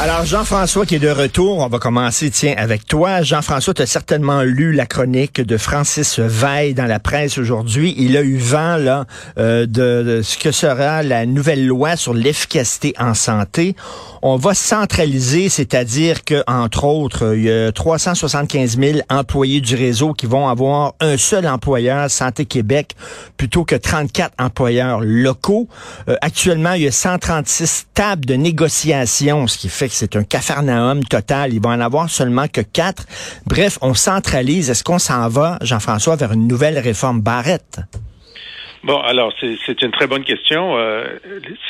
Alors, Jean-François qui est de retour, on va commencer, tiens, avec toi. Jean-François, tu as certainement lu la chronique de Francis Veil dans la presse aujourd'hui. Il a eu vent, là, euh, de, ce que sera la nouvelle loi sur l'efficacité en santé. On va centraliser, c'est-à-dire que, entre autres, il y a 375 000 employés du réseau qui vont avoir un seul employeur, Santé Québec, plutôt que 34 employeurs locaux. Euh, actuellement, il y a 136 tables de négociation, ce qui fait c'est un cafarnaum total. Il va en avoir seulement que quatre. Bref, on centralise. Est-ce qu'on s'en va, Jean-François, vers une nouvelle réforme Barrette? Bon, alors c'est une très bonne question. Euh,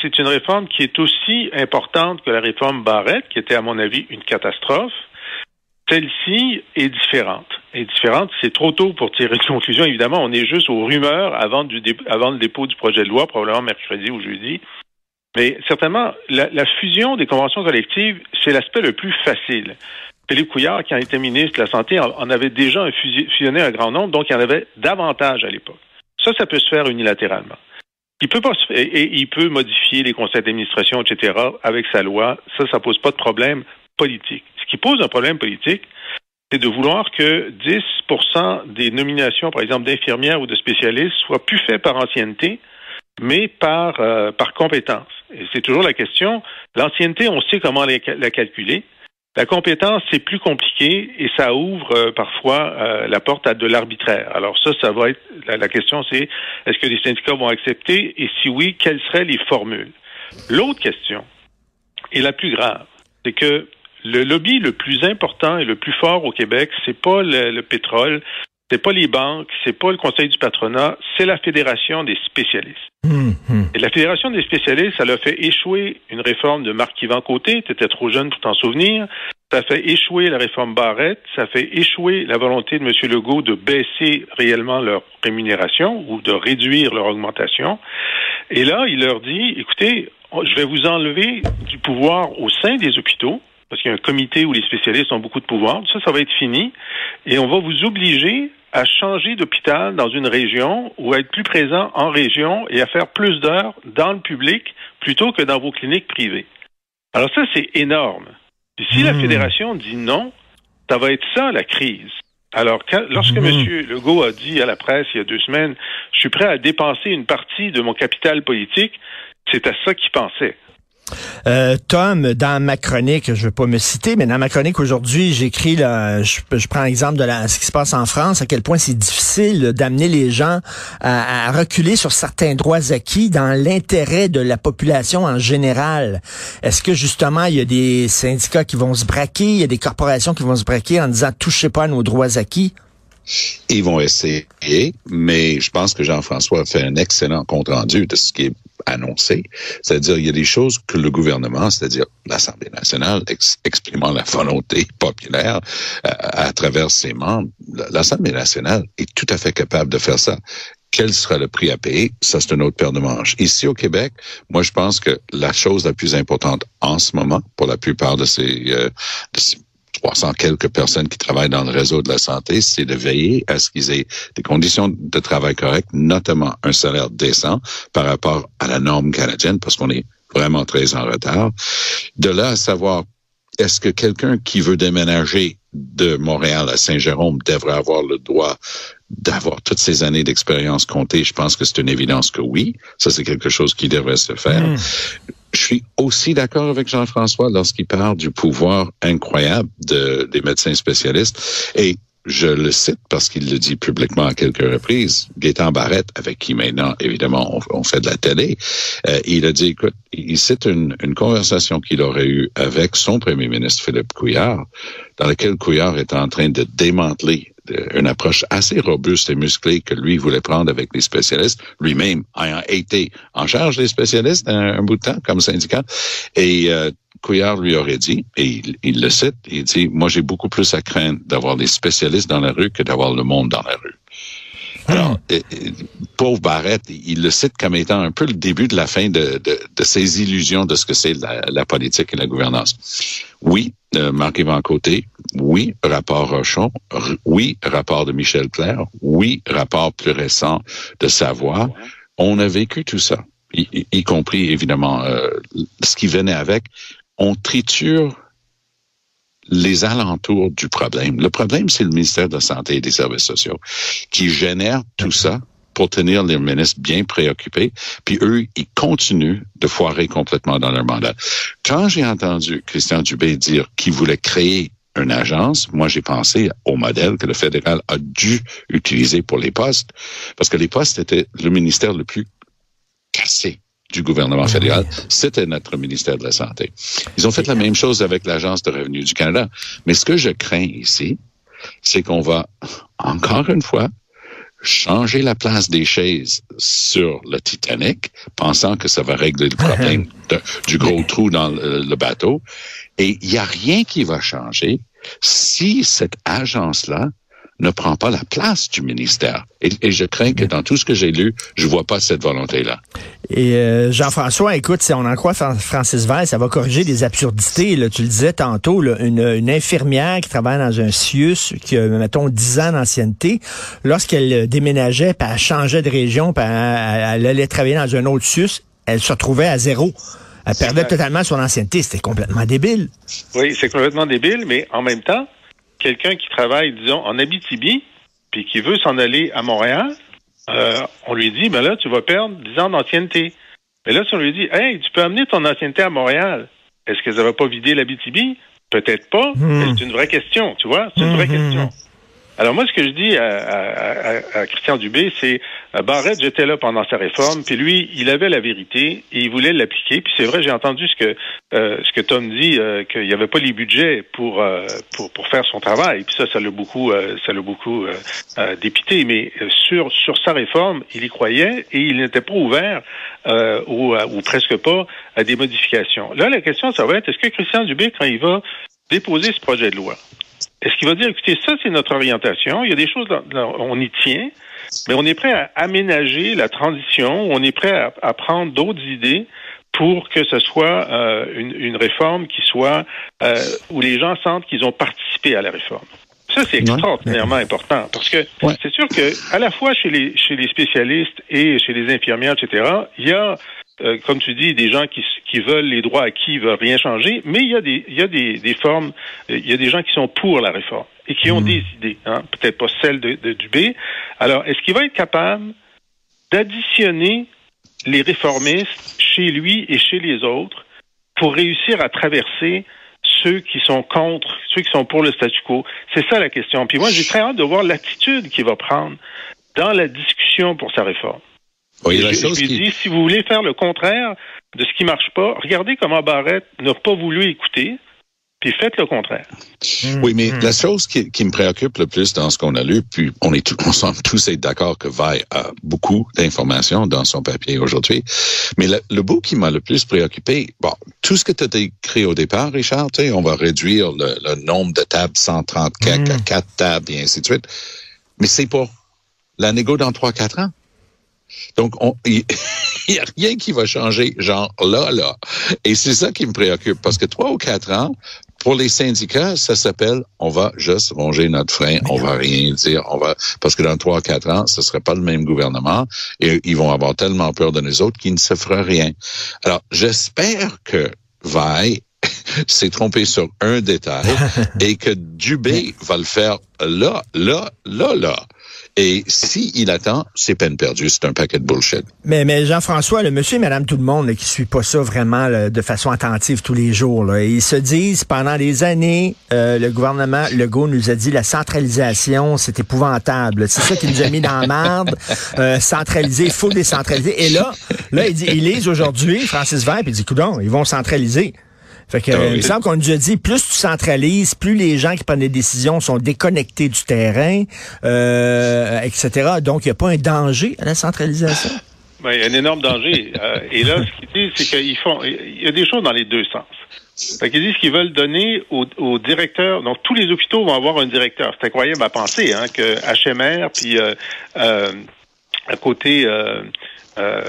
c'est une réforme qui est aussi importante que la réforme Barrette, qui était à mon avis une catastrophe. Celle-ci est différente. Est différente. C'est trop tôt pour tirer une conclusion. Évidemment, on est juste aux rumeurs avant le dépôt du projet de loi, probablement mercredi ou jeudi. Mais certainement, la, fusion des conventions collectives, c'est l'aspect le plus facile. Philippe Couillard, qui a été ministre de la Santé, en avait déjà fusionné un grand nombre, donc il y en avait davantage à l'époque. Ça, ça peut se faire unilatéralement. Il peut modifier les conseils d'administration, etc. avec sa loi. Ça, ça pose pas de problème politique. Ce qui pose un problème politique, c'est de vouloir que 10% des nominations, par exemple, d'infirmières ou de spécialistes soient plus faites par ancienneté, mais par, euh, par compétence. Et c'est toujours la question. L'ancienneté, on sait comment la calculer. La compétence, c'est plus compliqué et ça ouvre euh, parfois euh, la porte à de l'arbitraire. Alors ça, ça va être la, question, c'est est-ce que les syndicats vont accepter et si oui, quelles seraient les formules? L'autre question et la plus grave, c'est que le lobby le plus important et le plus fort au Québec, c'est pas le, le pétrole, c'est pas les banques, c'est pas le conseil du patronat, c'est la fédération des spécialistes. Hum. Et la fédération des spécialistes, ça a fait échouer une réforme de Marc-Yvan Côté, tu étais trop jeune pour t'en souvenir. Ça fait échouer la réforme Barrette, ça fait échouer la volonté de M. Legault de baisser réellement leur rémunération ou de réduire leur augmentation. Et là, il leur dit, écoutez, je vais vous enlever du pouvoir au sein des hôpitaux, parce qu'il y a un comité où les spécialistes ont beaucoup de pouvoir. Ça, ça va être fini. Et on va vous obliger à changer d'hôpital dans une région ou à être plus présent en région et à faire plus d'heures dans le public plutôt que dans vos cliniques privées. Alors ça, c'est énorme. si la hmm. fédération dit non, ça va être ça la crise. Alors, lorsque M. Hmm. Legault a dit à la presse il y a deux semaines, je suis prêt à dépenser une partie de mon capital politique, c'est à ça qu'il pensait. Euh, Tom, dans ma chronique, je ne veux pas me citer, mais dans ma chronique aujourd'hui, j'écris, je, je prends l'exemple de ce qui se passe en France, à quel point c'est difficile d'amener les gens à, reculer sur certains droits acquis dans l'intérêt de la population en général. Est-ce que justement, il y a des syndicats qui vont se braquer, il y a des corporations qui vont se braquer en disant touchez pas à nos droits acquis? Ils vont essayer, mais je pense que Jean-François a fait un excellent compte-rendu de ce qui est annoncé. C'est-à-dire, il y a des choses que le gouvernement, c'est-à-dire l'Assemblée nationale, exprimant la volonté populaire euh, à travers ses membres, l'Assemblée nationale est tout à fait capable de faire ça quel sera le prix à payer, ça c'est une autre paire de manches. Ici au Québec, moi je pense que la chose la plus importante en ce moment, pour la plupart de ces, euh, de ces 300 quelques personnes qui travaillent dans le réseau de la santé, c'est de veiller à ce qu'ils aient des conditions de travail correctes, notamment un salaire décent par rapport à la norme canadienne, parce qu'on est vraiment très en retard. De là à savoir, est-ce que quelqu'un qui veut déménager de Montréal à Saint-Jérôme devrait avoir le droit d'avoir toutes ces années d'expérience comptées, je pense que c'est une évidence que oui. Ça, c'est quelque chose qui devrait se faire. Hmm. Je suis aussi d'accord avec Jean-François lorsqu'il parle du pouvoir incroyable de, des médecins spécialistes. Et je le cite parce qu'il le dit publiquement à quelques reprises. Gaétan Barrette, avec qui maintenant, évidemment, on, fait de la télé, euh, il a dit, écoute, il cite une, une conversation qu'il aurait eue avec son premier ministre, Philippe Couillard, dans laquelle Couillard était en train de démanteler une approche assez robuste et musclée que lui voulait prendre avec les spécialistes, lui-même ayant été en charge des spécialistes un, bout de temps comme syndicat. Et euh, Couillard lui aurait dit, et il, le cite, il dit, moi j'ai beaucoup plus à craindre d'avoir des spécialistes dans la rue que d'avoir le monde dans la rue. Alors, euh, pauvre Barrett, il le cite comme étant un peu le début de la fin de, de, de ses illusions de ce que c'est la, la, politique et la gouvernance. Oui, euh, Marc-Yvan Côté, oui, rapport Rochon, oui, rapport de Michel Clair, oui, rapport plus récent de Savoie. On a vécu tout ça, y, y compris évidemment euh, ce qui venait avec. On triture les alentours du problème. Le problème, c'est le ministère de la Santé et des Services sociaux qui génère tout ça pour tenir les ministres bien préoccupés, puis eux, ils continuent de foirer complètement dans leur mandat. Quand j'ai entendu Christian Dubé dire qu'il voulait créer une agence, moi j'ai pensé au modèle que le fédéral a dû utiliser pour les postes, parce que les postes étaient le ministère le plus cassé du gouvernement fédéral, c'était notre ministère de la Santé. Ils ont fait la même chose avec l'Agence de revenus du Canada. Mais ce que je crains ici, c'est qu'on va, encore une fois, changer la place des chaises sur le Titanic, pensant que ça va régler le problème de, du gros trou dans le, le bateau. Et il n'y a rien qui va changer si cette agence-là ne prend pas la place du ministère. Et, et je crains que dans tout ce que j'ai lu, je vois pas cette volonté-là. Et euh, Jean-François, écoute, si on en croit Francis Veil, ça va corriger des absurdités. Là. Tu le disais tantôt, là, une, une, infirmière qui travaille dans un CIUS, qui a, mettons, 10 ans d'ancienneté, lorsqu'elle déménageait, puis elle changeait de région, puis elle, elle allait travailler dans un autre CIUS, elle se retrouvait à zéro. Elle perdait totalement son ancienneté. C'était complètement débile. Oui, c'est complètement débile, mais en même temps, quelqu'un qui travaille, disons, en Abitibi, puis qui veut s'en aller à Montréal, euh, on lui dit, ben là, tu vas perdre 10 ans d'ancienneté. Mais là, si on lui dit, hey, tu peux amener ton ancienneté à Montréal, est-ce que ça va pas vider l'Abitibi? Peut-être pas. Hmm. C'est une vraie question, tu vois? C'est une vraie Mhm. question. Alors moi, ce que je dis à, à- à- Christian Dubé, c'est euh, Barrette, j'étais là pendant sa réforme, puis lui, il avait la vérité et il voulait l'appliquer. Puis c'est vrai, j'ai entendu ce que euh, ce que Tom dit, euh, qu'il n'y avait pas les budgets pour euh, pour pour faire son travail. Puis ça, ça l'a beaucoup euh, ça l'a beaucoup euh, dépité. Mais sur sur sa réforme, il y croyait et il n'était pas ouvert ou, ou presque pas à des modifications. Là, la question, ça va être est-ce que Christian Dubé, quand il va déposer ce projet de loi, est-ce qu'il va dire, écoutez, ça, c'est notre orientation, il y a des choses, dans- dans- on y tient, mais on est prêt à aménager la transition, on est prêt à, à prendre d'autres idées pour que ce soit euh, une, une réforme qui soit euh, où les gens sentent qu'ils ont participé à la réforme. Ça, c'est extraordinairement important parce que Ouais. c'est sûr que à la fois chez les chez les spécialistes et chez les infirmières, etc., il y a euh, comme tu dis, des gens qui, qui veulent les droits acquis, veulent rien changer, mais il y a des, il y a des, des formes, euh, il y a des gens qui sont pour la réforme et qui ont des idées, hein, peut-être pas celles de, de Dubé. Alors, est-ce qu'il va être capable d'additionner les réformistes chez lui et chez les autres pour réussir à traverser ceux qui sont contre, ceux qui sont pour le statu quo? C'est ça la question. Puis moi, j'ai très hâte de voir l'attitude qu'il va prendre dans la discussion pour sa réforme. Oui, je, la je chose lui qui... dis, si vous voulez faire le contraire de ce qui marche pas, regardez comment Barrett n'a pas voulu écouter, puis faites le contraire. Oui, mais Mhm. la chose qui, qui me préoccupe le plus dans ce qu'on a lu, puis on est tout- on semble tous être d'accord que Vaille a beaucoup d'informations dans son papier aujourd'hui, mais le, le bout qui m'a le plus préoccupé, bon, tout ce que tu as écrit au départ, Richard, tu sais, on va réduire le, le nombre de tables 130 quelques à Mhm. 4 tables et ainsi de suite, mais c'est pour la négo dans 3-4 ans. Donc, on- il n'y a rien qui va changer, genre là, là. Et c'est ça qui me préoccupe, parce que trois ou quatre ans, pour les syndicats, ça s'appelle on va juste ronger notre frein, on va rien dire, on va parce que dans trois ou quatre ans, ce serait pas le même gouvernement et ils vont avoir tellement peur de nous autres qu'ils ne se fera rien. Alors, j'espère que Vaille s'est trompé sur un détail et que Dubé va le faire là, là, là, là. Et si il attend, c'est peine perdue. C'est un paquet de bullshit. Mais, mais Jean-François, le monsieur et madame tout le monde là, qui suit pas ça vraiment là, de façon attentive tous les jours, là, ils se disent pendant des années, euh, le gouvernement Legault nous a dit la centralisation, c'est épouvantable. C'est ça qui nous a mis dans la merde. Euh, centraliser, faut décentraliser. Et là, là, ils, ils lisent aujourd'hui Francis Vert, puis il dit, coudon, ils vont centraliser. Fait que, euh, il me semble qu'on nous a dit, plus tu centralises, plus les gens qui prennent des décisions sont déconnectés du terrain, euh, etc. Donc, il n'y a pas un danger à la centralisation? Ben, il y a un énorme danger. Euh, et là, ce qu'ils disent, c'est qu'ils font, il y a des choses dans les deux sens. Fait qu'ils disent qu'ils veulent donner au, au, directeur, donc tous les hôpitaux vont avoir un directeur. C'est incroyable à penser, hein, que HMR, puis euh, euh, à côté, euh, euh,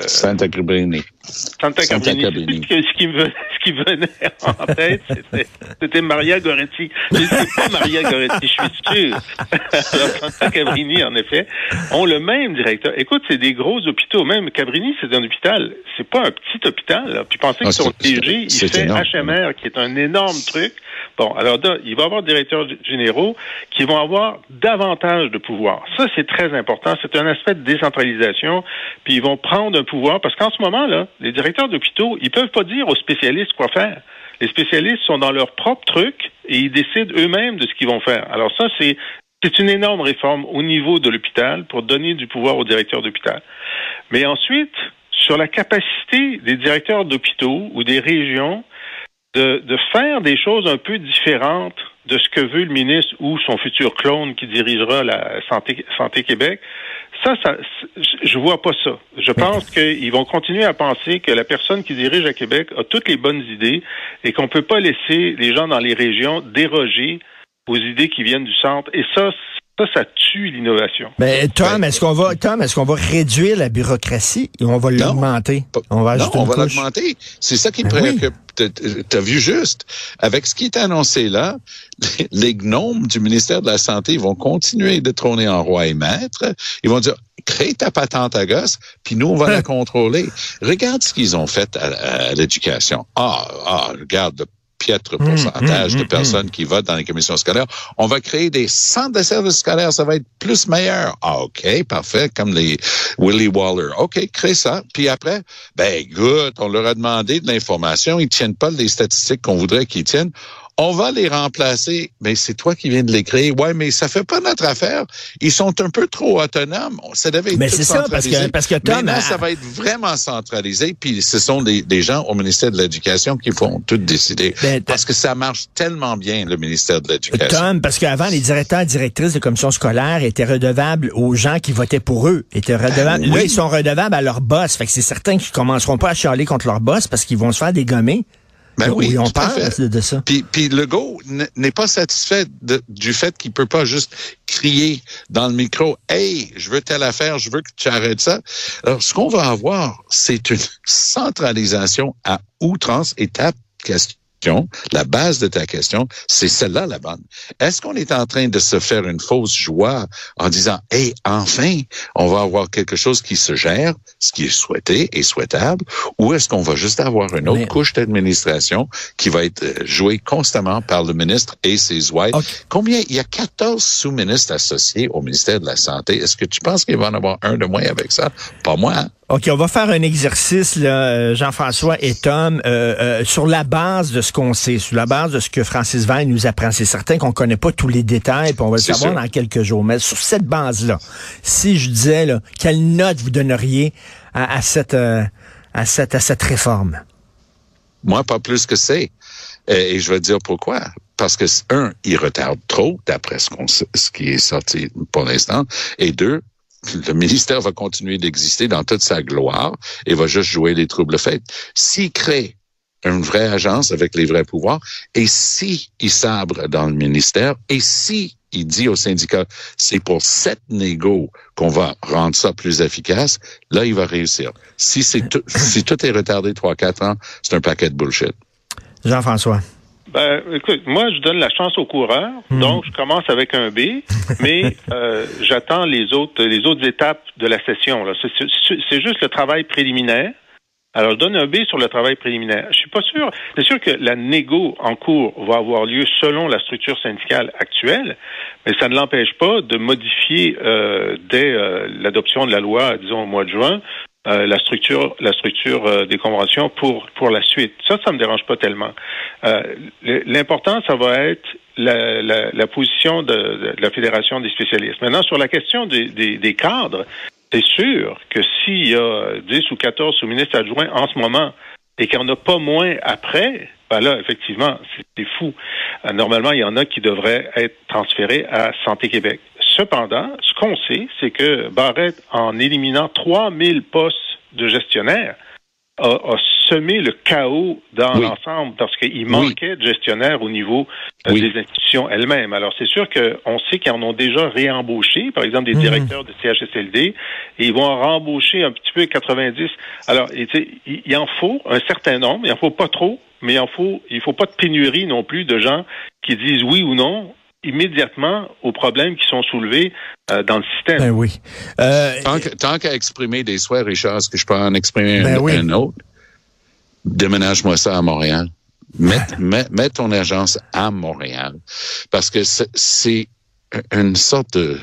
Santa Cabrini. Santa Cabrini. Ce, qui me, ce qui venait en tête, c'était Maria Goretti. Mais c'est pas Maria Goretti, je suis sûr. Alors, Santa Cabrini, en effet, ont le même directeur. Écoute, c'est des gros hôpitaux. Même Cabrini, c'est un hôpital. C'est pas un petit hôpital. Là. Puis pensez que son DG, il fait HMR, qui est un énorme truc. Bon, alors il va y avoir des directeurs généraux qui vont avoir davantage de pouvoir. Ça, c'est très important. C'est un aspect de décentralisation. Puis ils vont prendre un pouvoir parce qu'en ce moment, là, les directeurs d'hôpitaux, ils peuvent pas dire aux spécialistes quoi faire. Les spécialistes sont dans leur propre truc et ils décident eux-mêmes de ce qu'ils vont faire. Alors ça, c'est c'est une énorme réforme au niveau de l'hôpital pour donner du pouvoir aux directeurs d'hôpital. Mais ensuite, sur la capacité des directeurs d'hôpitaux ou des régions de, de, faire des choses un peu différentes de ce que veut le ministre ou son futur clone qui dirigera la Santé, Santé Québec, ça, ça, je vois pas ça. Je pense qu'ils vont continuer à penser que la personne qui dirige à Québec a toutes les bonnes idées et qu'on peut pas laisser les gens dans les régions déroger aux idées qui viennent du centre. Et ça, ça, ça tue l'innovation. Mais Tom, est-ce qu'on va, Tom, est-ce qu'on va réduire la bureaucratie ou on va l'augmenter? On va non, on va l'augmenter. C'est ça qui ben préoccupe. Tu as vu juste. Avec ce qui est annoncé là, les gnomes du ministère de la Santé vont continuer de trôner en roi et maître. Ils vont dire, crée ta patente à gosse, puis nous, on va la contrôler. Regarde ce qu'ils ont fait à, à l'éducation. Ah, ah, regarde piètre mmh, pourcentage de mmh, mmh, personnes qui votent dans les commissions scolaires. On va créer des centres de services scolaires, ça va être plus meilleur. Ah, OK, parfait, comme les Willy Waller. OK, crée ça. Puis après, ben, good, on leur a demandé de l'information, ils tiennent pas les statistiques qu'on voudrait qu'ils tiennent on va les remplacer. Mais c'est toi qui viens de l'écrire. Ouais, mais ça fait pas notre affaire. Ils sont un peu trop autonomes. Ça devait être Mais c'est ça, parce que, parce que Tom, Maintenant, ça va être vraiment centralisé. Puis ce sont des, des gens au ministère de l'Éducation qui font tout décider. Ben, parce que ça marche tellement bien, le ministère de l'Éducation. Tom, parce qu'avant, les directeurs et directrices de commission scolaire étaient redevables aux gens qui votaient pour eux. Étaient redevables. Là, ils sont redevables à leur boss. Fait que c'est certain qu'ils commenceront pas à chialer contre leur boss parce qu'ils vont se faire dégommer. Ben oui, on parle de ça. Puis, puis Legault n'est pas satisfait du fait qu'il peut pas juste crier dans le micro, hey, je veux telle affaire, je veux que tu arrêtes ça. Alors, ce qu'on va avoir, c'est une centralisation à outrance, étape, question la base de ta question, c'est celle-là la bonne. Est-ce qu'on est en train de se faire une fausse joie en disant, hey, enfin, on va avoir quelque chose qui se gère, ce qui est souhaité et souhaitable, ou est-ce qu'on va juste avoir une autre couche d'administration qui va être euh, jouée constamment par le ministre et ses wives? Combien? Il y a 14 sous-ministres associés au ministère de la Santé. Est-ce que tu penses qu'il va en avoir un de moins avec ça? Pas moi. Hein? OK, on va faire un exercice, euh, Jean-François et Tom, euh, euh, sur la base de ce qu'on sait, sur la base de ce que Francis Veil nous apprend. C'est certain qu'on connaît pas tous les détails, puis on va le savoir dans quelques jours. Mais sur cette base-là, si je disais, là, quelle note vous donneriez à, cette, à, cette, à cette réforme? Moi, pas plus que c'est. Et, je vais dire pourquoi parce que un, il retarde trop d'après ce, qu'on, ce qui est sorti pour l'instant, et deux, le ministère va continuer d'exister dans toute sa gloire et va juste jouer les troubles faits. S'il crée une vraie agence avec les vrais pouvoirs, et si il sabre dans le ministère, et si il dit au syndicat, c'est pour cette négo qu'on va rendre ça plus efficace, là, il va réussir. Si c'est tout, si tout est retardé trois, quatre ans, c'est un paquet de bullshit. Jean-François. Ben, écoute, moi, je donne la chance aux coureurs, hmm. donc je commence avec un B, mais euh, j'attends les autres, les autres étapes de la session. C'est juste le travail préliminaire. Alors, donne un B sur le travail préliminaire. Je suis pas sûr. C'est sûr que la négo en cours va avoir lieu selon la structure syndicale actuelle, mais ça ne l'empêche pas de modifier euh, dès euh, l'adoption de la loi, disons au mois de juin, euh, la structure, la structure euh, des conventions pour pour la suite. Ça, ça me dérange pas tellement. Euh, L'important, ça va être la, la, la position de, de, la fédération des spécialistes. Maintenant, sur la question des, des, des cadres, c'est sûr que s'il y a 10 ou 14 sous-ministres adjoints en ce moment et qu'il n'y en a pas moins après, ben là, effectivement, c'est fou. normalement, il y en a qui devraient être transférés à Santé Québec. Cependant, ce qu'on sait, c'est que Barrett, en éliminant 3000 postes de gestionnaire a, a semé le chaos dans Oui. l'ensemble parce qu'il manquait de gestionnaires au niveau euh, Oui. des institutions elles-mêmes. Alors, c'est sûr qu'on sait qu'ils en ont déjà réembauché, par exemple, des Mhm. directeurs de CHSLD, et ils vont en rembaucher un petit peu 90. Alors, il il en faut un certain nombre, il en faut pas trop, mais il en faut, il faut pas de pénurie non plus de gens qui disent oui ou non immédiatement aux problèmes qui sont soulevés euh, dans le système. Ben oui. Euh, Tant que- Tant qu'à exprimer des souhaits, Richard, est-ce que je peux en exprimer Ben un, oui. un autre? Déménage-moi ça à Montréal. Mets, mets, mets ton agence à Montréal. Parce que c'est- c'est une sorte de,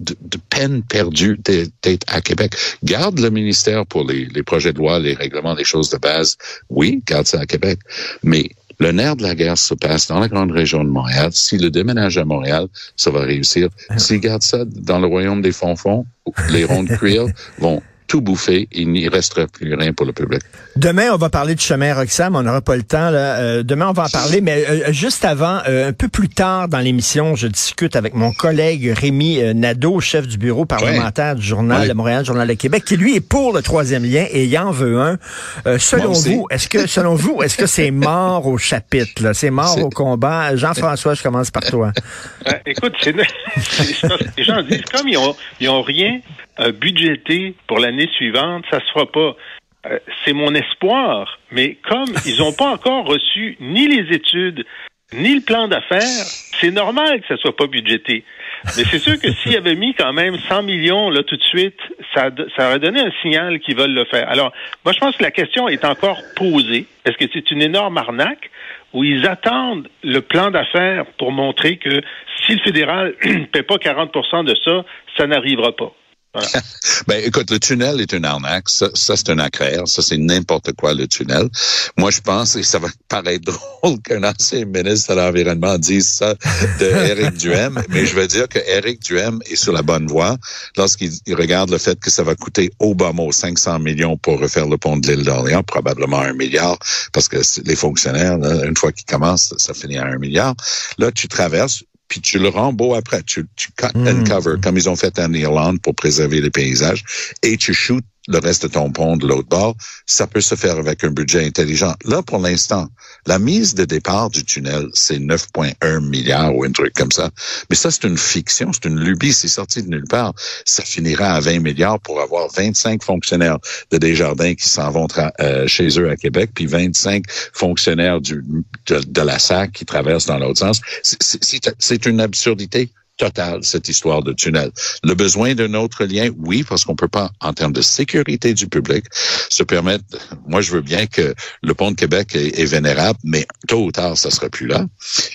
de, de peine perdue d'être d'être à Québec. Garde le ministère pour les, les projets de loi, les règlements, les choses de base. Oui, garde ça à Québec. Mais le nerf de la guerre se passe dans la grande région de Montréal. Si le déménage à Montréal, ça va réussir. S'il garde ça dans le royaume des fonds-fonds, les rondes cuir vont tout bouffer. Il n'y restera plus rien pour le public. Demain, on va parler du chemin Roxham. On n'aura pas le temps. Là. Euh, demain, on va en parler. Mais euh, juste avant, euh, un peu plus tard dans l'émission, je discute avec mon collègue Rémi euh, Nadeau, chef du bureau parlementaire du Journal Ouais. de Montréal, Journal de Québec, qui lui est pour le troisième lien et il en veut un. Euh, selon vous, est-ce que selon vous, est-ce que c'est mort au chapitre là? C'est mort au combat. Jean-François, je commence par toi. Euh, écoute, c'est, les gens disent comme ils ont, ils ont rien euh, budgété pour l'année suivante, ça se fera pas. Euh, c'est mon espoir, mais comme ils n'ont pas encore reçu ni les études ni le plan d'affaires, c'est normal que ça soit pas budgété. Mais c'est sûr que s'ils avaient mis quand même 100 millions là tout de suite, ça, ça aurait donné un signal qu'ils veulent le faire. Alors, moi, je pense que la question est encore posée. Est-ce que c'est une énorme arnaque où ils attendent le plan d'affaires pour montrer que si le fédéral ne paie pas 40% de ça, ça n'arrivera pas? Voilà. Ben, écoute, le tunnel est une arnaque. Ça, ça c'est un accraire. Ça, c'est n'importe quoi, le tunnel. Moi, je pense, et ça va paraître drôle qu'un ancien ministre de l'Environnement dise ça de Éric Duhem, mais je veux dire que Éric Duhem est sur la bonne voie lorsqu'il il regarde le fait que ça va coûter au bas mot 500 millions pour refaire le pont de l'île d'Orléans, probablement un milliard, parce que les fonctionnaires, là, une fois qu'ils commencent, ça finit à un milliard. Là, tu traverses, puis tu le rends beau après. Tu, tu cut and Mm. cover, comme ils ont fait en Irlande pour préserver les paysages, et tu shoots le reste de ton pont de l'autre bord. Ça peut se faire avec un budget intelligent. Là, pour l'instant, la mise de départ du tunnel, c'est 9,1 milliards ou un truc comme ça. Mais ça, c'est une fiction, c'est une lubie, c'est sorti de nulle part. Ça finira à 20 milliards pour avoir 25 fonctionnaires de Desjardins qui s'en vont euh, chez eux à Québec, puis 25 fonctionnaires de, de la SAC qui traversent dans l'autre sens. C'est une absurdité totale, cette histoire de tunnel. Le besoin d'un autre lien, oui, parce qu'on peut pas, en termes de sécurité du public, se permettre, moi je veux bien que le pont de Québec est, vénérable, mais tôt ou tard, ça sera plus là.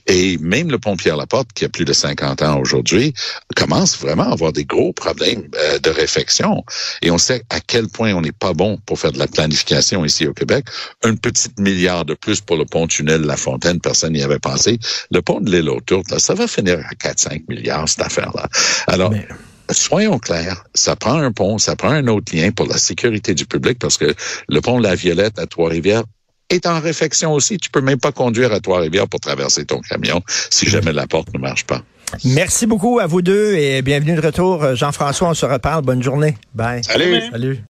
Et même le pont Pierre-Laporte, qui a plus de 50 ans aujourd'hui, commence vraiment à avoir des gros problèmes euh, de réfection. Et on sait à quel point on n'est pas bon pour faire de la planification ici au Québec. Un petit milliard de plus pour le pont-tunnel La Fontaine, personne n'y avait pensé. Le pont de l'île autour, ça va finir à 4-5 milliards, cette affaire-là. Alors, Mais- soyons clairs, ça prend un pont, ça prend un autre lien pour la sécurité du public parce que le pont de la Violette à Trois-Rivières est en réfection aussi. Tu peux même pas conduire à Trois-Rivières pour traverser ton camion si jamais la porte ne marche pas. Merci beaucoup à vous deux et bienvenue de retour. Jean-François, on se reparle. Bonne journée. Bye. Salut! Salut.